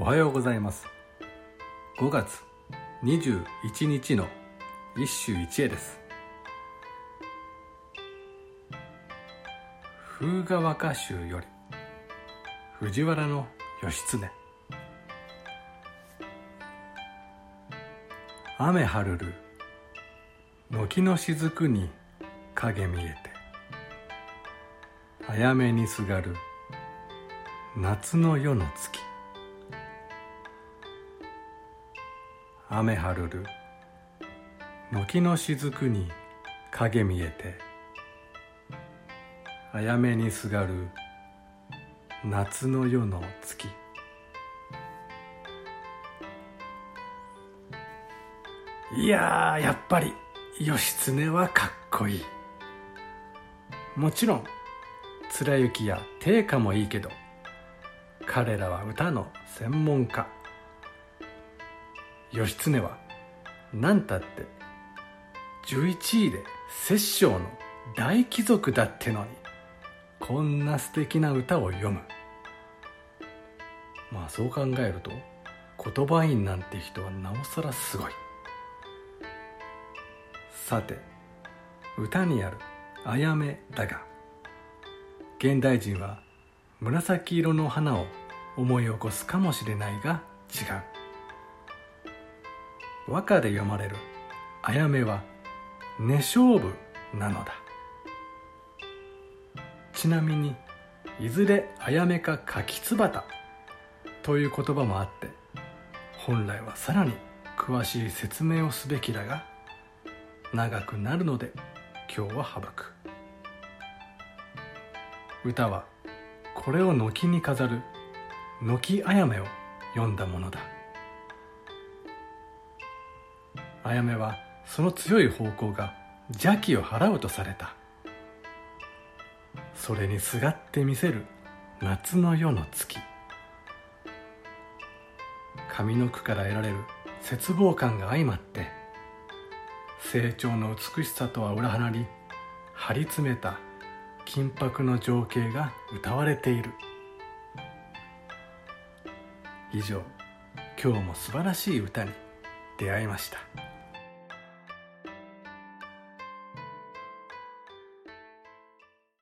おはようございます。5月21日の一首一会です。風雅和歌集より藤原の義経。雨はるる軒の雫に影見えて早めにすがる夏の夜の月。雨はるる。軒の雫に影見えて。あやめにすがる。夏の夜の月。いやーやっぱり義経はかっこいい。もちろん貫之や定家もいいけど彼らは歌の専門家。義経は何たって11位で摂政の大貴族だってのにこんな素敵な歌を読む。まあそう考えると言葉院なんて人はなおさらすごい。さて歌にある「あやめ」だが現代人は紫色の花を思い起こすかもしれないが違う。和歌で読まれる「あやめ」は寝勝負なのだ。ちなみにいずれあやめか柿つばたという言葉もあって本来はさらに詳しい説明をすべきだが長くなるので今日は省く。歌はこれを軒に飾る軒あやめを読んだものだ。あやめはその強い方向が邪気を払うとされた。それにすがってみせる夏の夜の月。上の句から得られる絶望感が相まって成長の美しさとは裏腹に張り詰めた緊迫の情景が歌われている。以上今日も素晴らしい歌に出会いました。